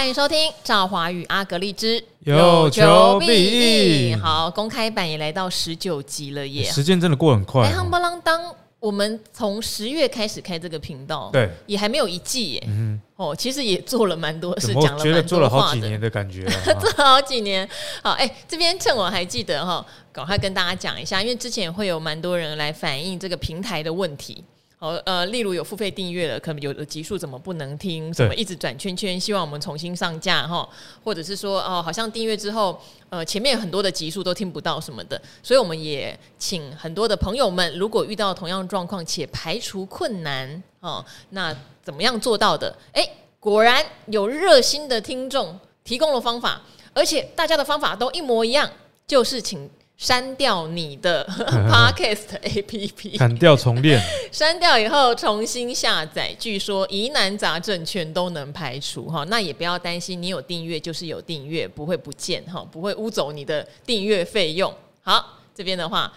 欢迎收听赵华与阿格丽之有求必应。好，公开版也来到十九集了耶，时间真的过很快。哎，夯不啷当，我们从十月开始开这个频道，对，也还没有一季耶。嗯，哦，其实也做了蛮多事，讲了蛮多话的，觉得做了好几年的感觉，做了好几年。好，哎，这边趁我还记得哈，赶快跟大家讲一下，因为之前会有蛮多人来反映这个平台的问题。好，呃，例如有付费订阅了，可能有的集数怎么不能听？什么一直转圈圈？希望我们重新上架哈，或者是说哦，好像订阅之后，呃，前面很多的集数都听不到什么的，所以我们也请很多的朋友们，如果遇到同样状况且排除困难哦，那怎么样做到的？诶，果然有热心的听众提供了方法，而且大家的方法都一模一样，就是请。删掉你的 Podcast APP，砍掉重练，删掉以后重新下载，据说疑难杂症全都能排除哈。那也不要担心，你有订阅就是有订阅，不会不见哈，不会污走你的订阅费用。好，这边的话，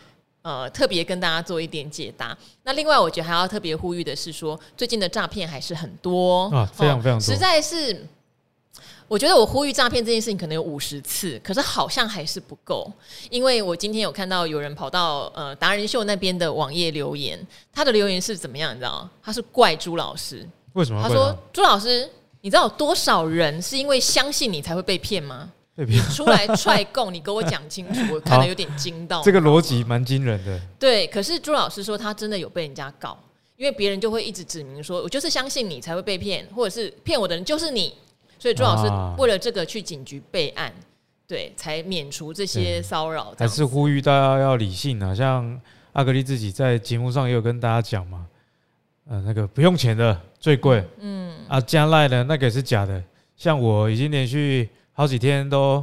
呃，特别跟大家做一点解答。那另外，我觉得还要特别呼吁的是说，最近的诈骗还是很多啊，非常非常多，实在是。我觉得我呼吁诈骗这件事情可能有五十次，可是好像还是不够。因为我今天有看到有人跑到呃达人秀那边的网页留言，他的留言是怎么样？你知道吗？他是怪朱老师。为什么？他说朱老师，你知道有多少人是因为相信你才会被骗吗？被骗？你出来踹供，你给我讲清楚。我 看得有点惊到。这个逻辑蛮惊人的。对，可是朱老师说他真的有被人家告，因为别人就会一直指明说，我就是相信你才会被骗，或者是骗我的人就是你。所以朱老师为了这个去警局备案，对，才免除这些骚扰。还是呼吁大家要理性啊！像阿格丽自己在节目上也有跟大家讲嘛，呃，那个不用钱的最贵，嗯啊，加赖的那个也是假的。像我已经连续好几天都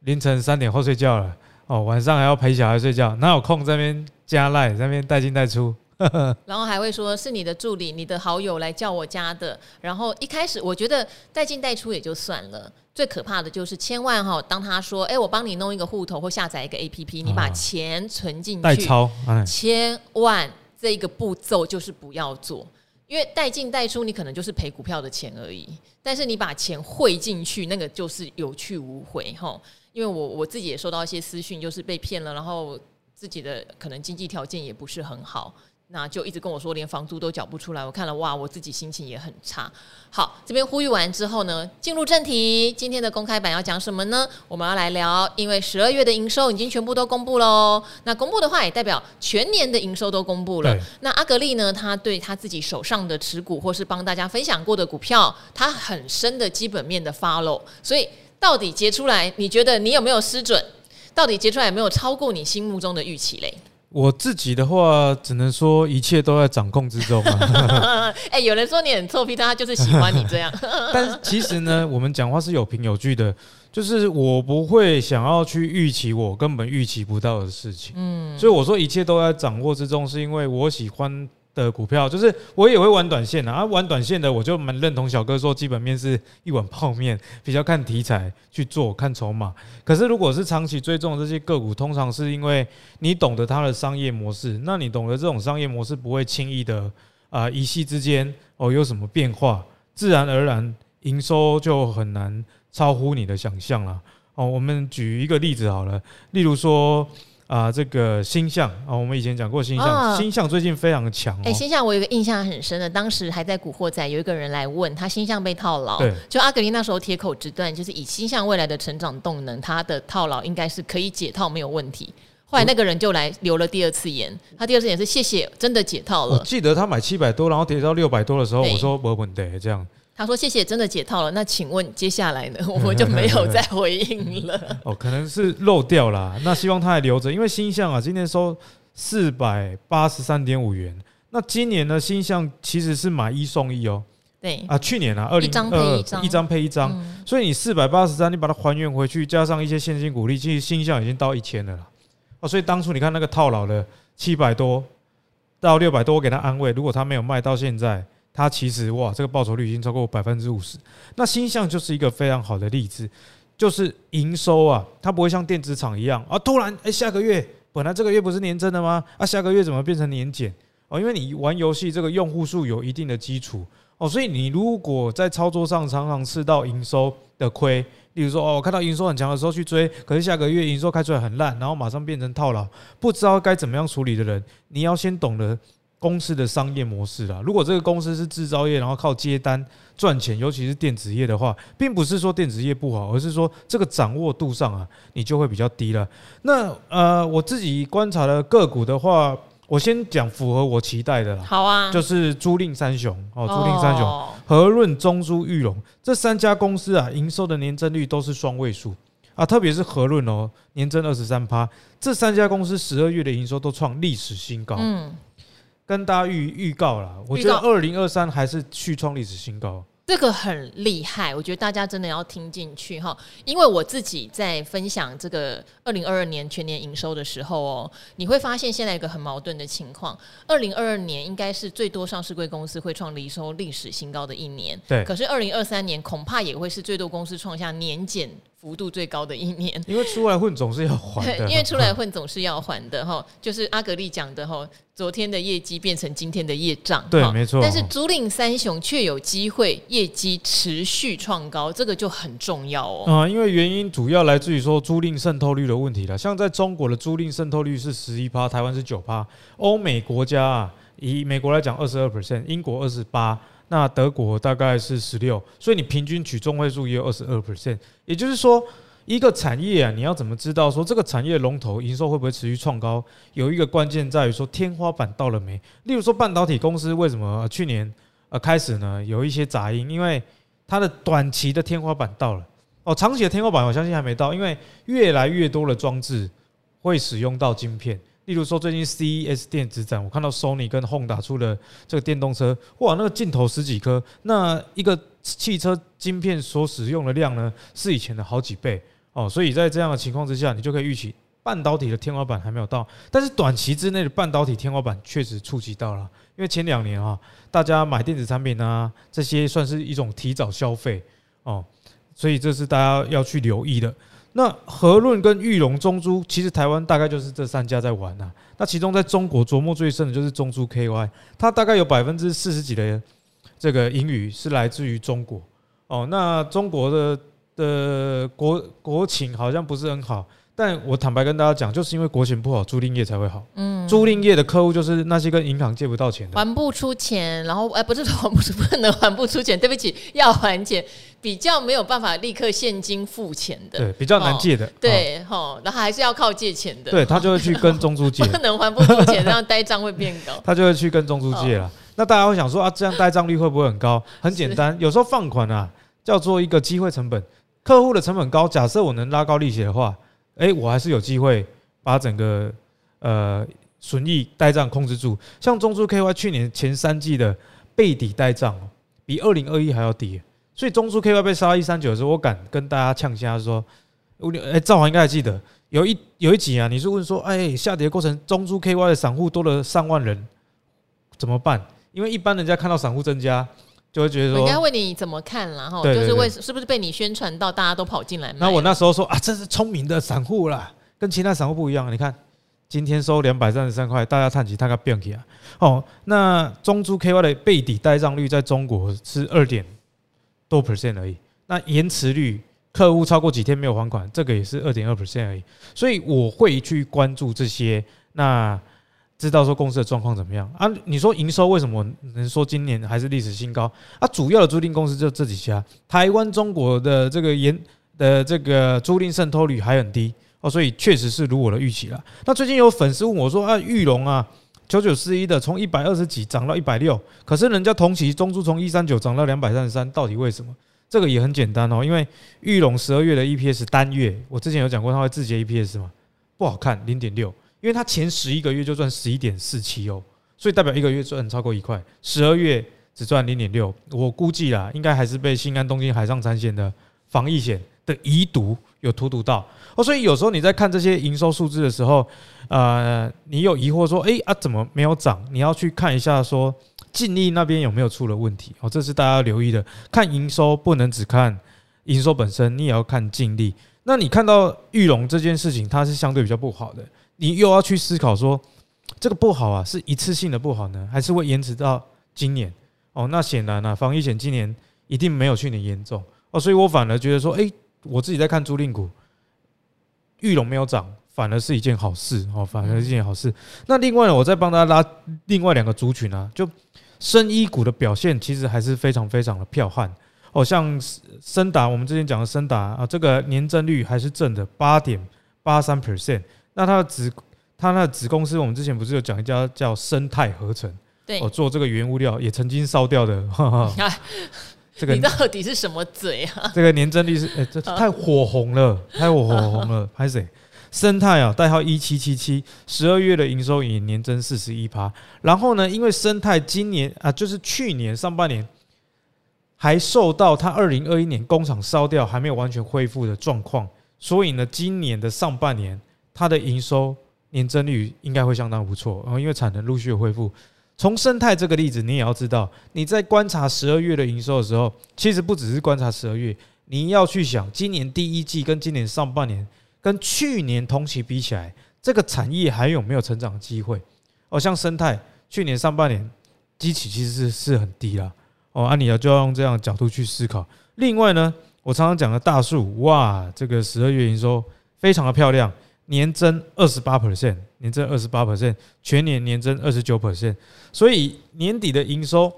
凌晨三点后睡觉了，哦，晚上还要陪小孩睡觉，哪有空在那边加赖，在那边带进带出？然后还会说是你的助理、你的好友来叫我加的。然后一开始我觉得带进带出也就算了，最可怕的就是千万哈，当他说：“哎，我帮你弄一个户头或下载一个 APP，你把钱存进去。”代抄，千万这个步骤就是不要做，因为带进带出你可能就是赔股票的钱而已。但是你把钱汇进去，那个就是有去无回哈。因为我我自己也收到一些私讯，就是被骗了，然后自己的可能经济条件也不是很好。那就一直跟我说，连房租都缴不出来。我看了，哇，我自己心情也很差。好，这边呼吁完之后呢，进入正题。今天的公开版要讲什么呢？我们要来聊，因为十二月的营收已经全部都公布喽。那公布的话，也代表全年的营收都公布了。那阿格丽呢，他对他自己手上的持股，或是帮大家分享过的股票，他很深的基本面的 follow。所以，到底结出来，你觉得你有没有失准？到底结出来有没有超过你心目中的预期嘞？我自己的话，只能说一切都在掌控之中啊。哎，有人说你很臭屁，但他就是喜欢你这样。但是其实呢，我们讲话是有凭有据的，就是我不会想要去预期我根本预期不到的事情。嗯，所以我说一切都在掌握之中，是因为我喜欢。的股票就是我也会玩短线的啊，玩短线的我就蛮认同小哥说，基本面是一碗泡面，比较看题材去做，看筹码。可是如果是长期追踪这些个股，通常是因为你懂得它的商业模式，那你懂得这种商业模式不会轻易的啊一夕之间哦有什么变化，自然而然营收就很难超乎你的想象了。哦，我们举一个例子好了，例如说。啊，这个星象啊，我们以前讲过星象，星象最近非常的强。哎，星象我有一个印象很深的，当时还在古惑仔，有一个人来问他星象被套牢，对，就阿格丽那时候铁口直断，就是以星象未来的成长动能，他的套牢应该是可以解套没有问题。后来那个人就来留了第二次言，他第二次言是谢谢，真的解套了。我记得他买七百多，然后跌到六百多的时候，我说没问题这样。他说：“谢谢，真的解套了。那请问接下来呢？我们就没有再回应了。哦，可能是漏掉了。那希望他还留着，因为星象啊，今天收四百八十三点五元。那今年呢，星象其实是买一送一哦。对啊，去年啊，二零二一张配一张，嗯、所以你四百八十三，你把它还原回去，加上一些现金股利，其实星象已经到一千了啦。哦，所以当初你看那个套牢的七百多到六百多，我给他安慰，如果他没有卖到现在。”它其实哇，这个报酬率已经超过百分之五十。那星象就是一个非常好的例子，就是营收啊，它不会像电子厂一样啊，突然哎，下个月本来这个月不是年增的吗？啊，下个月怎么变成年减？哦，因为你玩游戏这个用户数有一定的基础哦，所以你如果在操作上常常吃到营收的亏，例如说哦，看到营收很强的时候去追，可是下个月营收开出来很烂，然后马上变成套牢，不知道该怎么样处理的人，你要先懂得公司的商业模式啦。如果这个公司是制造业，然后靠接单赚钱，尤其是电子业的话，并不是说电子业不好，而是说这个掌握度上啊，你就会比较低了。那呃，我自己观察的个股的话。我先讲符合我期待的啦，好啊，就是租赁三雄哦，租赁三雄，和润、中租、裕隆这三家公司啊，营收的年增率都是双位数啊，特别是和润哦，年增二十三趴，这三家公司十二月的营收都创历史新高，嗯，跟大家预预告了，我觉得二零二三还是续创历史新高。这个很厉害，我觉得大家真的要听进去哈，因为我自己在分享这个二零二二年全年营收的时候哦，你会发现现在一个很矛盾的情况，二零二二年应该是最多上市贵公司会创营收历史新高的一年，对，可是二零二三年恐怕也会是最多公司创下年减。幅度最高的一年，因为出来混总是要还的，因为出来混总是要还的哈，就是阿格力讲的哈，昨天的业绩变成今天的业障，对，没错。但是租赁三雄却有机会业绩持续创高，这个就很重要哦。啊，因为原因主要来自于说租赁渗透率的问题了。像在中国的租赁渗透率是十一趴，台湾是九趴，欧美国家啊，以美国来讲二十二 percent，英国二十八。那德国大概是十六，所以你平均取中位数也有二十二 percent。也就是说，一个产业啊，你要怎么知道说这个产业龙头营收会不会持续创高？有一个关键在于说天花板到了没？例如说半导体公司为什么去年呃开始呢有一些杂音？因为它的短期的天花板到了哦，长期的天花板我相信还没到，因为越来越多的装置会使用到晶片。例如说，最近 CES 电子展，我看到 Sony 跟 Honda 出了这个电动车，哇，那个镜头十几颗，那一个汽车晶片所使用的量呢，是以前的好几倍哦。所以在这样的情况之下，你就可以预期半导体的天花板还没有到，但是短期之内的半导体天花板确实触及到了。因为前两年啊，大家买电子产品啊，这些算是一种提早消费哦，所以这是大家要去留意的。那和润跟裕隆、中珠，其实台湾大概就是这三家在玩呐。那其中在中国琢磨最深的就是中珠 KY，它大概有百分之四十几的这个盈余是来自于中国。哦，那中国的的国国情好像不是很好。但我坦白跟大家讲，就是因为国情不好，租赁业才会好。嗯，租赁业的客户就是那些跟银行借不到钱的，还不出钱，然后哎，不是还不出，不能还不出钱，对不起，要还钱，比较没有办法立刻现金付钱的，对，比较难借的，对，哈，然后还是要靠借钱的，对，他就会去跟中租借，不能还不出钱，这样呆账会变高，他就会去跟中租借了。那大家会想说啊，这样呆账率会不会很高？很简单，有时候放款啊，叫做一个机会成本，客户的成本高，假设我能拉高利息的话。哎、欸，我还是有机会把整个呃损益呆账控制住。像中租 KY 去年前三季的背底呆账比二零二一还要低，所以中珠 KY 被杀到一三九的时候，我敢跟大家呛下说，哎，赵华应该还记得有一有一集啊，你是问说，哎，下跌过程中珠 KY 的散户多了上万人，怎么办？因为一般人家看到散户增加。就会觉得说，人家问你怎么看，然后就是为是不是被你宣传到大家都跑进来？那我那时候说啊，这是聪明的散户啦，跟其他散户不一样。你看今天收两百三十三块，大家看起大概变起啊。哦，那中珠 KY 的背底呆账率在中国是二点多 percent 而已。那延迟率，客户超过几天没有还款，这个也是二点二 percent 而已。所以我会去关注这些。那知道说公司的状况怎么样啊？你说营收为什么能说今年还是历史新高啊？主要的租赁公司就这几家，台湾、中国的这个延的这个租赁渗透率还很低哦，所以确实是如我的预期了。那最近有粉丝问我说啊，玉龙啊，九九四一的从一百二十几涨到一百六，可是人家同期中租从一三九涨到两百三十三，到底为什么？这个也很简单哦，因为裕隆十二月的 EPS 单月，我之前有讲过，它会自结 EPS 嘛，不好看，零点六。因为它前十一个月就赚十一点四七哦，所以代表一个月赚超过一块，十二月只赚零点六，我估计啦，应该还是被新安东京海上产险的防疫险的遗毒有荼毒到哦，所以有时候你在看这些营收数字的时候，呃，你有疑惑说，哎啊，怎么没有涨？你要去看一下说净利那边有没有出了问题哦，这是大家留意的。看营收不能只看营收本身，你也要看净利。那你看到玉龙这件事情，它是相对比较不好的。你又要去思考说，这个不好啊，是一次性的不好呢，还是会延迟到今年？哦，那显然啊，防疫险今年一定没有去年严重哦，所以我反而觉得说，哎，我自己在看租赁股，玉龙没有涨，反而是一件好事哦，反而是一件好事。那另外呢，我再帮大家拉另外两个族群啊，就深衣股的表现其实还是非常非常的彪悍哦，像深达，我们之前讲的深达啊，这个年增率还是正的八点八三 percent，那它的子它那子公司，我们之前不是有讲一家叫生态合成。对，我做这个原物料也曾经烧掉的，哈哈。这个你到底是什么嘴啊？这个年增率是，哎，这太火红了，太火红了。拍谁？生态啊，代号一七七七，十二月的营收也年增四十一趴。然后呢，因为生态今年啊，就是去年上半年还受到它二零二一年工厂烧掉还没有完全恢复的状况，所以呢，今年的上半年它的营收年增率应该会相当不错。然后因为产能陆续恢复。从生态这个例子，你也要知道，你在观察十二月的营收的时候，其实不只是观察十二月，你要去想今年第一季跟今年上半年跟去年同期比起来，这个产业还有没有成长机会？哦，像生态去年上半年基期其实是是很低啦。哦，按理要就要用这样角度去思考。另外呢，我常常讲的大树，哇，这个十二月营收非常的漂亮。年增二十八 percent，年增二十八 percent，全年年增二十九 percent，所以年底的营收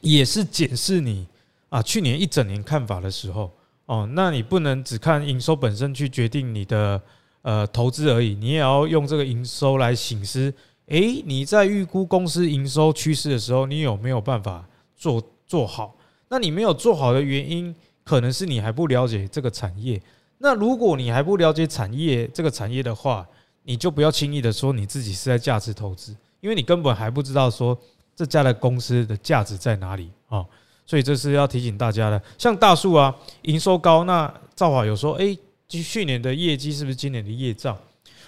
也是检视你啊去年一整年看法的时候哦，那你不能只看营收本身去决定你的呃投资而已，你也要用这个营收来醒思，诶，你在预估公司营收趋势的时候，你有没有办法做做好？那你没有做好的原因，可能是你还不了解这个产业。那如果你还不了解产业这个产业的话，你就不要轻易的说你自己是在价值投资，因为你根本还不知道说这家的公司的价值在哪里啊。所以这是要提醒大家的。像大树啊，营收高，那兆华有说，哎，去年的业绩是不是今年的业障？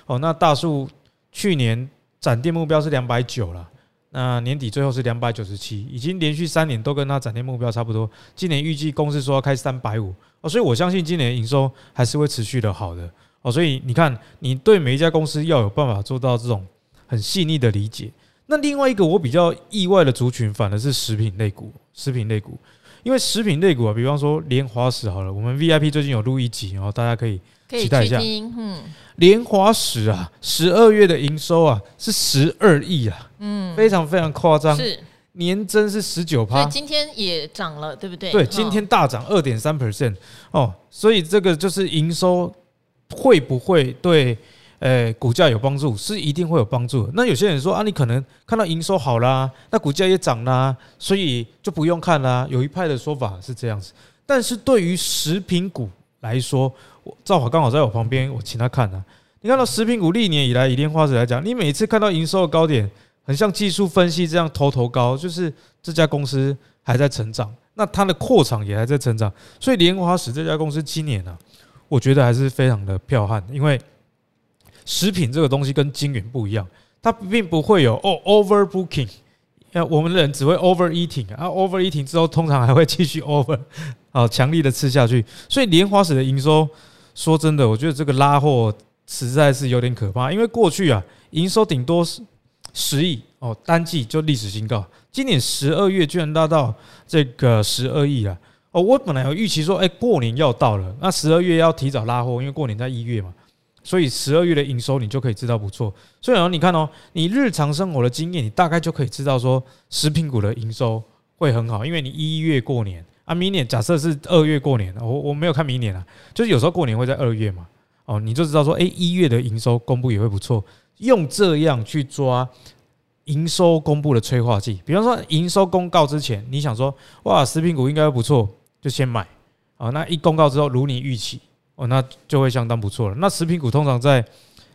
哦，那大树去年展店目标是两百九了。那年底最后是两百九十七，已经连续三年都跟他展店目标差不多。今年预计公司说要开三百五哦，所以我相信今年营收还是会持续的好的哦。所以你看，你对每一家公司要有办法做到这种很细腻的理解。那另外一个我比较意外的族群，反而是食品类股。食品类股，因为食品类股啊，比方说莲华石好了，我们 VIP 最近有录一集，然后大家可以期待一下。嗯。莲华石啊，十二月的营收啊是十二亿啊，嗯，非常非常夸张，是年增是十九趴，今天也涨了，对不对？对，今天大涨二点三 percent 哦，所以这个就是营收会不会对呃股价有帮助？是一定会有帮助。那有些人说啊，你可能看到营收好啦，那股价也涨啦，所以就不用看啦。有一派的说法是这样子，但是对于食品股来说。兆华刚好在我旁边，我请他看啊。你看到食品股历年以来，以莲花石来讲，你每次看到营收的高点，很像技术分析这样头头高，就是这家公司还在成长，那它的扩厂也还在成长。所以莲花石这家公司今年呢，我觉得还是非常的彪悍，因为食品这个东西跟晶圆不一样，它并不会有哦 overbooking。那我们的人只会 overeating 啊，overeating 之后通常还会继续 over，啊，强力的吃下去。所以莲花石的营收，说真的，我觉得这个拉货实在是有点可怕。因为过去啊，营收顶多是十亿哦，单季就历史新高。今年十二月居然拉到这个十二亿啊！哦，我本来有预期说，哎，过年要到了，那十二月要提早拉货，因为过年在一月嘛。所以十二月的营收你就可以知道不错。所以你看哦，你日常生活的经验，你大概就可以知道说，食品股的营收会很好，因为你一月过年啊，明年假设是二月过年，我我没有看明年啊，就是有时候过年会在二月嘛，哦，你就知道说，诶，一月的营收公布也会不错，用这样去抓营收公布的催化剂。比方说营收公告之前，你想说，哇，食品股应该不错，就先买，啊，那一公告之后，如你预期。哦，那就会相当不错了。那食品股通常在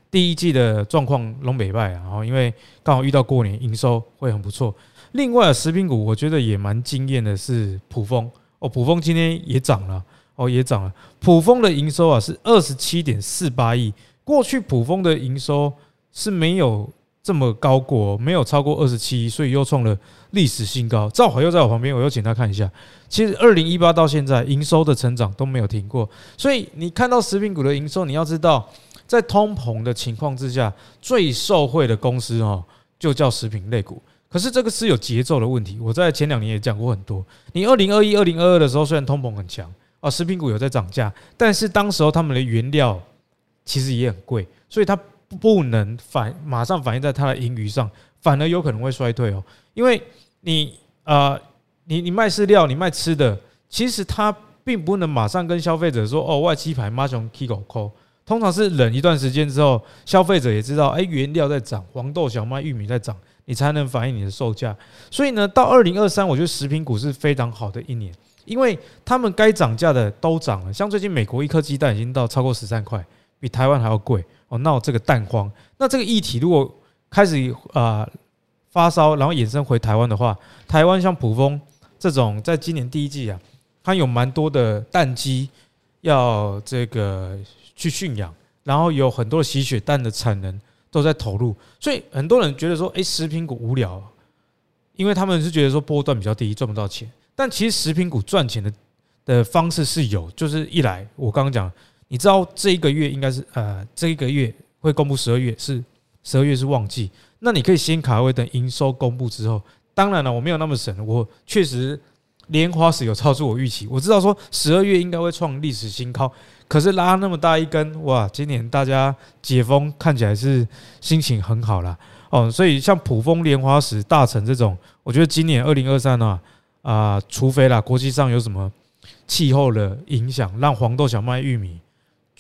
第一季的状况龙北败啊，然后因为刚好遇到过年，营收会很不错。另外，食品股我觉得也蛮惊艳的是普丰哦，普丰今天也涨了哦，也涨了。普丰的营收啊是二十七点四八亿，过去普丰的营收是没有这么高过，没有超过二十七，所以又创了历史新高。赵华又在我旁边，我又请他看一下。其实二零一八到现在，营收的成长都没有停过，所以你看到食品股的营收，你要知道，在通膨的情况之下，最受惠的公司哦，就叫食品类股。可是这个是有节奏的问题。我在前两年也讲过很多。你二零二一、二零二二的时候，虽然通膨很强啊，食品股有在涨价，但是当时候他们的原料其实也很贵，所以它不能反马上反映在它的盈余上，反而有可能会衰退哦。因为你啊、你你卖饲料，你卖吃的，其实它并不能马上跟消费者说哦，外七排马上起狗扣。通常是冷一段时间之后，消费者也知道，哎，原料在涨，黄豆、小麦、玉米在涨，你才能反映你的售价。所以呢，到二零二三，我觉得食品股是非常好的一年，因为他们该涨价的都涨了。像最近美国一颗鸡蛋已经到超过十三块，比台湾还要贵哦。那我这个蛋荒，那这个议题如果开始啊发烧，然后衍生回台湾的话，台湾像普蜂这种，在今年第一季啊，它有蛮多的蛋鸡要这个。去驯养，然后有很多的洗血蛋的产能都在投入，所以很多人觉得说，哎，食品股无聊，因为他们是觉得说波段比较低，赚不到钱。但其实食品股赚钱的的方式是有，就是一来我刚刚讲，你知道这一个月应该是呃这一个月会公布十二月是十二月是旺季，那你可以先卡位，等营收公布之后。当然了，我没有那么神，我确实莲花石有超出我预期，我知道说十二月应该会创历史新高。可是拉那么大一根哇！今年大家解封看起来是心情很好啦。哦，所以像普丰、莲花石、大成这种，我觉得今年二零二三呢啊，除非啦国际上有什么气候的影响，让黄豆、小麦、玉米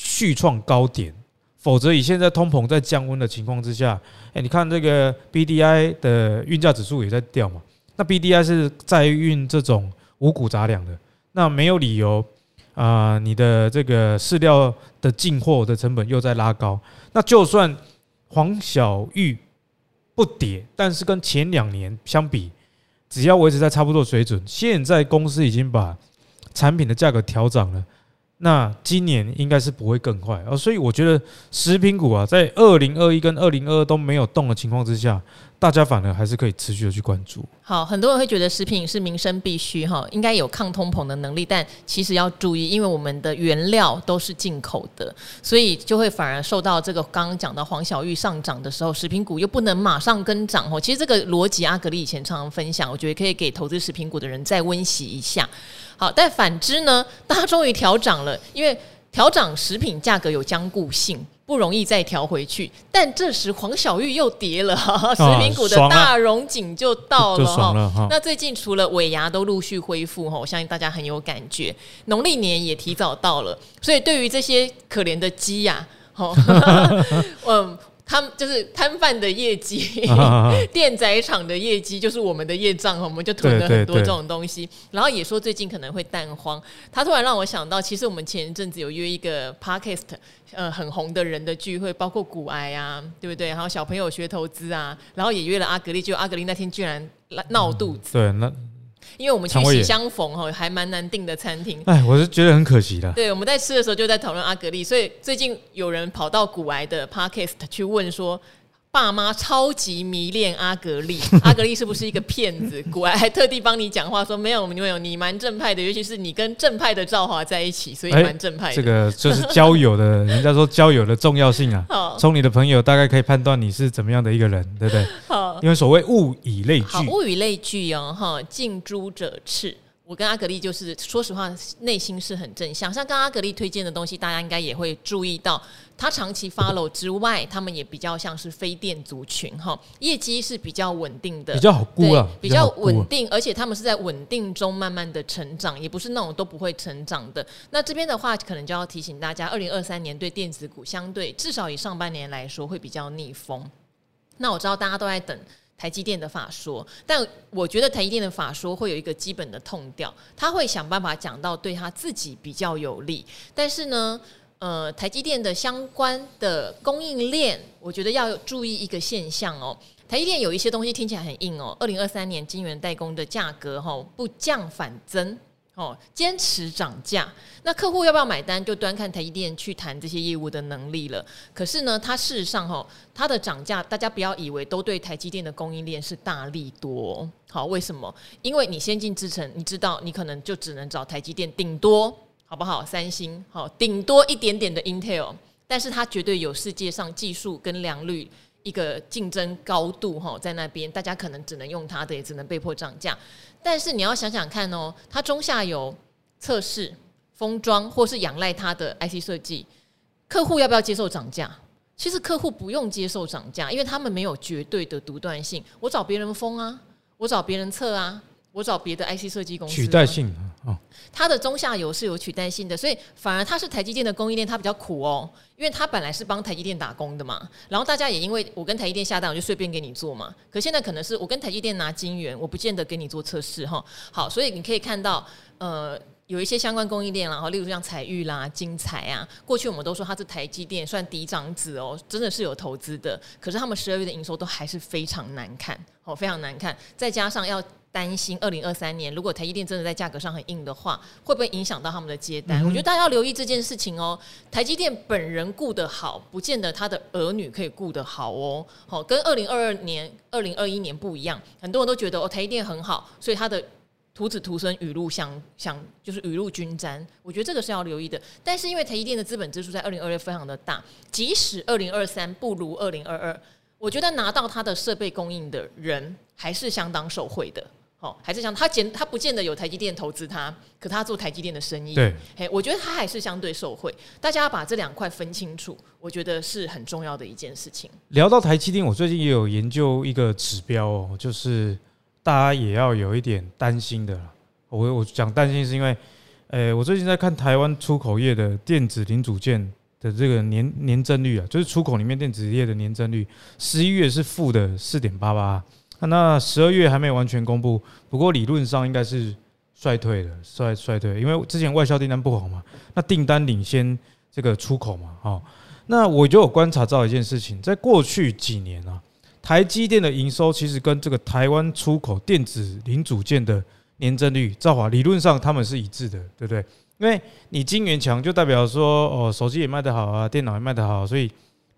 续创高点，否则以现在通膨在降温的情况之下，哎，你看这个 BDI 的运价指数也在掉嘛？那 BDI 是在运这种五谷杂粮的，那没有理由。啊，你的这个饲料的进货的成本又在拉高，那就算黄小玉不跌，但是跟前两年相比，只要维持在差不多水准，现在公司已经把产品的价格调涨了，那今年应该是不会更快啊，所以我觉得食品股啊，在二零二一跟二零二二都没有动的情况之下。大家反而还是可以持续的去关注。好，很多人会觉得食品是民生必须哈，应该有抗通膨的能力，但其实要注意，因为我们的原料都是进口的，所以就会反而受到这个刚刚讲到黄小玉上涨的时候，食品股又不能马上跟涨哦。其实这个逻辑，阿格力以前常常分享，我觉得可以给投资食品股的人再温习一下。好，但反之呢，大家终于调涨了，因为调涨食品价格有僵固性。不容易再调回去，但这时黄小玉又跌了，食品股的大荣景就到了哈。那最近除了尾牙都陆续恢复哈，我相信大家很有感觉。农历年也提早到了，所以对于这些可怜的鸡呀，哈，嗯。他们就是摊贩的业绩，电宰场的业绩就是我们的业障，我们就囤了很多这种东西。然后也说最近可能会淡荒，他突然让我想到，其实我们前一阵子有约一个 podcast，呃，很红的人的聚会，包括股癌啊，对不对？然后小朋友学投资啊，然后也约了阿格丽，就阿格丽那天居然闹肚子，对，那。因为我们去喜相逢哈，还蛮难订的餐厅。哎，我是觉得很可惜的。对，我们在吃的时候就在讨论阿格力，所以最近有人跑到古癌的 Podcast 去问说。爸妈超级迷恋阿格力，阿格力是不是一个骗子？果然还特地帮你讲话说没有，没有，你蛮正派的，尤其是你跟正派的赵华在一起，所以蛮正派的。这个就是交友的，人家说交友的 重要性啊。从你的朋友大概可以判断你是怎么样的一个人，对不对？好，因为所谓物以类聚，物以类聚哦，哈，近朱者赤。我跟阿格力就是说实话，内心是很正向。像刚刚阿格力推荐的东西，大家应该也会注意到，他长期 follow 之外，他们也比较像是非电族群哈，业绩是比较稳定的，比较好估啊，比较稳定，而且他们是在稳定中慢慢的成长，也不是那种都不会成长的。那这边的话，可能就要提醒大家，二零二三年对电子股相对至少以上半年来说会比较逆风。那我知道大家都在等。台积电的法说，但我觉得台积电的法说会有一个基本的痛调，他会想办法讲到对他自己比较有利。但是呢，呃，台积电的相关的供应链，我觉得要注意一个现象哦。台积电有一些东西听起来很硬哦，二零二三年晶圆代工的价格哈不降反增。哦，坚持涨价，那客户要不要买单，就端看台积电去谈这些业务的能力了。可是呢，它事实上哈，它的涨价，大家不要以为都对台积电的供应链是大利多。好，为什么？因为你先进制程，你知道，你可能就只能找台积电，顶多好不好？三星好，顶多一点点的 Intel，但是它绝对有世界上技术跟良率一个竞争高度哈，在那边大家可能只能用它的，也只能被迫涨价。但是你要想想看哦，它中下游测试、封装或是仰赖它的 IC 设计，客户要不要接受涨价？其实客户不用接受涨价，因为他们没有绝对的独断性。我找别人封啊，我找别人测啊，我找别的 IC 设计公司。取代性啊，它的中下游是有取代性的，所以反而它是台积电的供应链，它比较苦哦，因为它本来是帮台积电打工的嘛。然后大家也因为我跟台积电下单，我就随便给你做嘛。可现在可能是我跟台积电拿晶圆，我不见得给你做测试哈。好，所以你可以看到，呃。有一些相关供应链，然后例如像彩玉啦、金彩啊，过去我们都说它是台积电算嫡长子哦，真的是有投资的。可是他们十二月的营收都还是非常难看，哦，非常难看。再加上要担心二零二三年，如果台积电真的在价格上很硬的话，会不会影响到他们的接单？嗯、我觉得大家要留意这件事情哦。台积电本人顾得好，不见得他的儿女可以顾得好哦。好，跟二零二二年、二零二一年不一样，很多人都觉得哦，台积电很好，所以他的。徒子徒孙，雨露相相，就是雨露均沾。我觉得这个是要留意的。但是因为台积电的资本支出在二零二二非常的大，即使二零二三不如二零二二，我觉得拿到它的设备供应的人还是相当受惠的。好，还是像他见他不见得有台积电投资他，可他做台积电的生意，对，嘿，我觉得他还是相对受惠。大家要把这两块分清楚，我觉得是很重要的一件事情。聊到台积电，我最近也有研究一个指标哦，就是。大家也要有一点担心的，我我讲担心是因为，诶，我最近在看台湾出口业的电子零组件的这个年年增率啊，就是出口里面电子业的年增率，十一月是负的四点八八，那十二月还没有完全公布，不过理论上应该是衰退的，衰衰退，因为之前外销订单不好嘛，那订单领先这个出口嘛，哦，那我就有观察到一件事情，在过去几年啊。台积电的营收其实跟这个台湾出口电子零组件的年增率，兆华理论上他们是一致的，对不对？因为你晶圆强，就代表说哦，手机也卖得好啊，电脑也卖得好，所以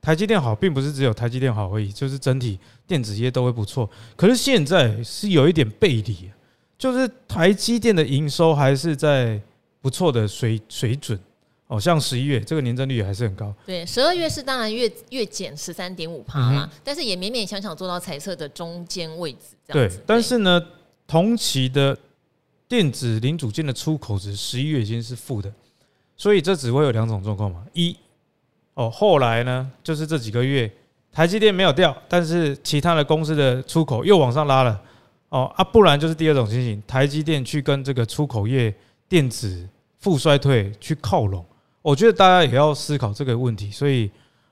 台积电好，并不是只有台积电好而已，就是整体电子业都会不错。可是现在是有一点背离，就是台积电的营收还是在不错的水水准。哦，像十一月这个年增率也还是很高。对，十二月是当然月月减十三点五帕啦，但是也勉勉强强做到彩色的中间位置。对，但是呢，同期的电子零组件的出口值十一月已经是负的，所以这只会有两种状况嘛。一，哦，后来呢，就是这几个月台积电没有掉，但是其他的公司的出口又往上拉了。哦啊，不然就是第二种情形，台积电去跟这个出口业电子负衰退去靠拢。我觉得大家也要思考这个问题，所以，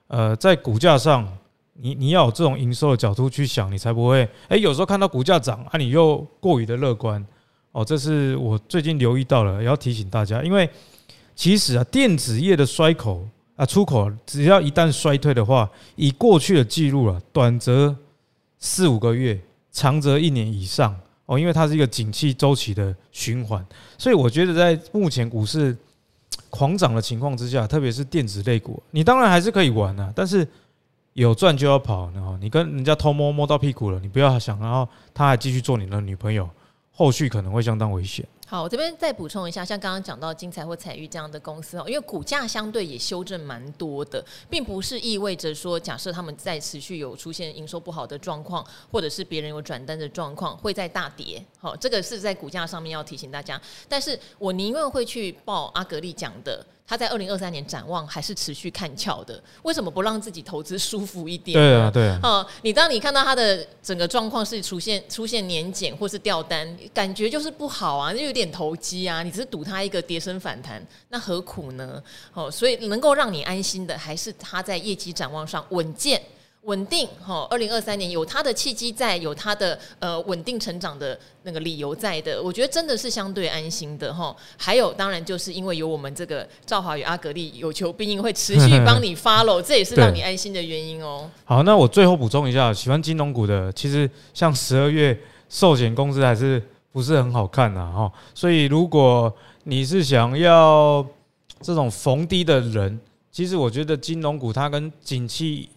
呃，在股价上，你你要有这种营收的角度去想，你才不会，哎，有时候看到股价涨啊，你又过于的乐观，哦，这是我最近留意到了，也要提醒大家，因为其实啊，电子业的衰口啊，出口只要一旦衰退的话，以过去的记录啊，短则四五个月，长则一年以上，哦，因为它是一个景气周期的循环，所以我觉得在目前股市。狂涨的情况之下，特别是电子类股，你当然还是可以玩啊，但是有赚就要跑，然后你跟人家偷摸摸到屁股了，你不要想，然后他还继续做你的女朋友，后续可能会相当危险。好，我这边再补充一下，像刚刚讲到精彩或彩玉这样的公司哦，因为股价相对也修正蛮多的，并不是意味着说，假设他们在持续有出现营收不好的状况，或者是别人有转单的状况，会在大跌。好，这个是在股价上面要提醒大家。但是我宁愿会去报阿格力讲的。他在二零二三年展望还是持续看俏的，为什么不让自己投资舒服一点？对啊，对啊。哦，你当你看到他的整个状况是出现出现年减或是掉单，感觉就是不好啊，就有点投机啊。你只是赌他一个跌升反弹，那何苦呢？哦，所以能够让你安心的，还是他在业绩展望上稳健。稳定哈，二零二三年有它的契机在，有它的呃稳定成长的那个理由在的，我觉得真的是相对安心的哈。还有，当然就是因为有我们这个赵华与阿格力有求必应会持续帮你 follow，这也是让你安心的原因哦。好，那我最后补充一下，喜欢金融股的，其实像十二月寿险公司还是不是很好看呐哈。所以如果你是想要这种逢低的人，其实我觉得金融股它跟景气。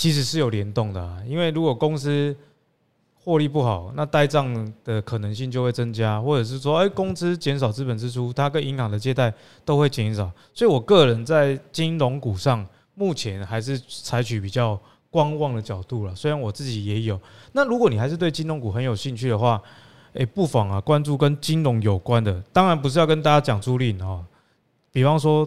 其实是有联动的，因为如果公司获利不好，那呆账的可能性就会增加，或者是说，哎，工资减少资本支出，它跟银行的借贷都会减少。所以我个人在金融股上，目前还是采取比较观望的角度了。虽然我自己也有，那如果你还是对金融股很有兴趣的话，诶，不妨啊关注跟金融有关的。当然不是要跟大家讲租赁哦，比方说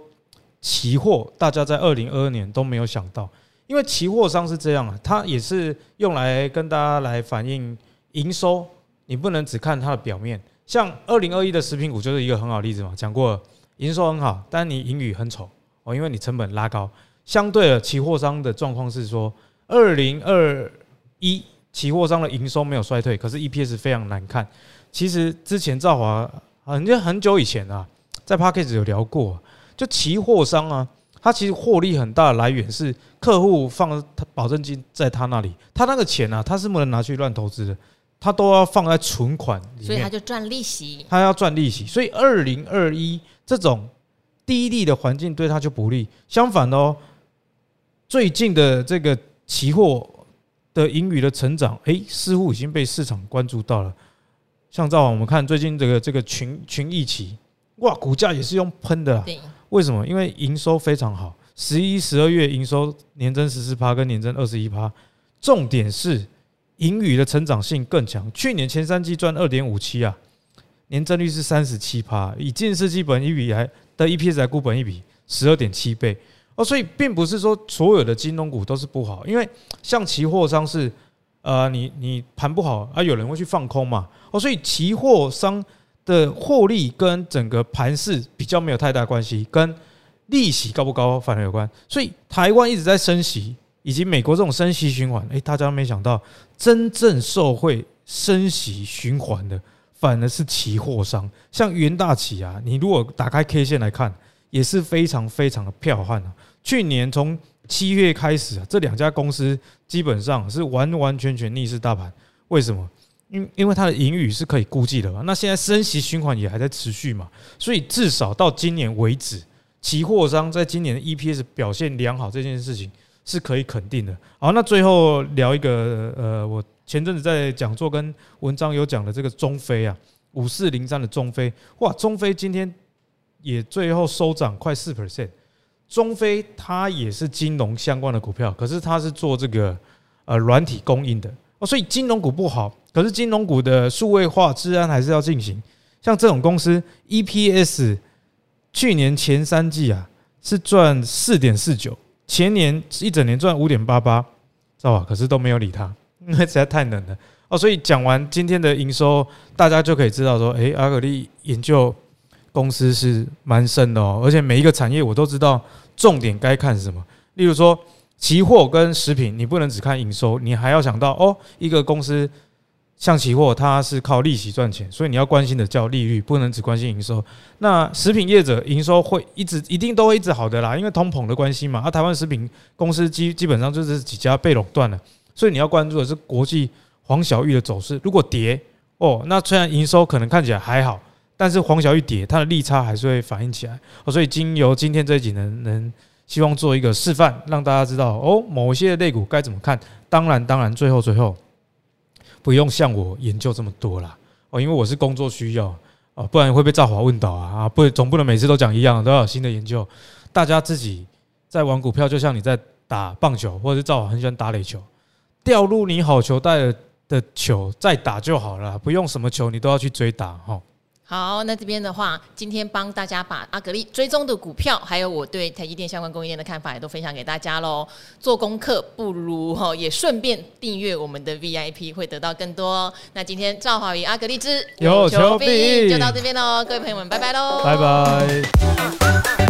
期货，大家在二零二二年都没有想到，因为期货商是这样啊，它也是用来跟大家来反映营收，你不能只看它的表面。像二零二一的食品股就是一个很好的例子嘛，讲过了，营收很好，但你盈余很丑哦，因为你成本拉高。相对的，期货商的状况是说，二零二一期货商的营收没有衰退，可是 EPS 非常难看。其实之前赵华很久很久以前啊，在 Podcast 有聊过，就期货商啊，他其实获利很大的来源是客户放他保证金在他那里，他那个钱啊，他是不能拿去乱投资的。他都要放在存款里面，所以他就赚利息。他要赚利息，所以二零二一这种低利的环境对他就不利。相反哦，最近的这个期货的盈余的成长，哎，似乎已经被市场关注到了。像照我们看最近这个这个群群益期，哇，股价也是用喷的。为什么？因为营收非常好，十一、十二月营收年增十四趴，跟年增二十一趴。重点是。盈余的成长性更强，去年前三季赚二点五七啊，年增率是三十七趴，以近世纪本一比来的 EPS 来估本一比十二点七倍哦，所以并不是说所有的金融股都是不好，因为像期货商是呃，你你盘不好啊，有人会去放空嘛哦，所以期货商的获利跟整个盘势比较没有太大关系，跟利息高不高反而有关，所以台湾一直在升息。以及美国这种升息循环，诶，大家没想到，真正受惠升息循环的，反而是期货商，像元大期啊，你如果打开 K 线来看，也是非常非常的彪悍啊。去年从七月开始啊，这两家公司基本上是完完全全逆势大盘。为什么？因因为它的盈余是可以估计的嘛。那现在升息循环也还在持续嘛，所以至少到今年为止，期货商在今年的 EPS 表现良好这件事情。是可以肯定的。好，那最后聊一个，呃，我前阵子在讲座跟文章有讲的这个中非啊，五四零三的中非，哇，中非今天也最后收涨快四 percent。中非它也是金融相关的股票，可是它是做这个呃软体供应的哦，所以金融股不好，可是金融股的数位化、治安还是要进行。像这种公司，EPS 去年前三季啊是赚四点四九。前年一整年赚五点八八，知道吧？可是都没有理他，因为实在太冷了哦。所以讲完今天的营收，大家就可以知道说，诶，阿格力研究公司是蛮深的哦。而且每一个产业我都知道重点该看什么。例如说，期货跟食品，你不能只看营收，你还要想到哦，一个公司。像期货，它是靠利息赚钱，所以你要关心的叫利率，不能只关心营收。那食品业者营收会一直一定都会一直好的啦，因为通膨的关系嘛。啊，台湾食品公司基基本上就是几家被垄断了，所以你要关注的是国际黄小玉的走势。如果跌哦，那虽然营收可能看起来还好，但是黄小玉跌，它的利差还是会反映起来。所以经由今天这一集呢，能希望做一个示范，让大家知道哦，某些类股该怎么看。当然，当然，最后最后。不用像我研究这么多啦哦，因为我是工作需要哦，不然会被赵华问倒啊啊！不，总不能每次都讲一样，都要有新的研究。大家自己在玩股票，就像你在打棒球，或者是赵华很喜欢打垒球，掉入你好球带的球再打就好了，不用什么球你都要去追打哈。好，那这边的话，今天帮大家把阿格力追踪的股票，还有我对台积电相关供应链的看法，也都分享给大家喽。做功课不如哈，也顺便订阅我们的 VIP，会得到更多。那今天赵华与阿格力之有求必应就到这边喽，各位朋友们，拜拜喽，拜拜。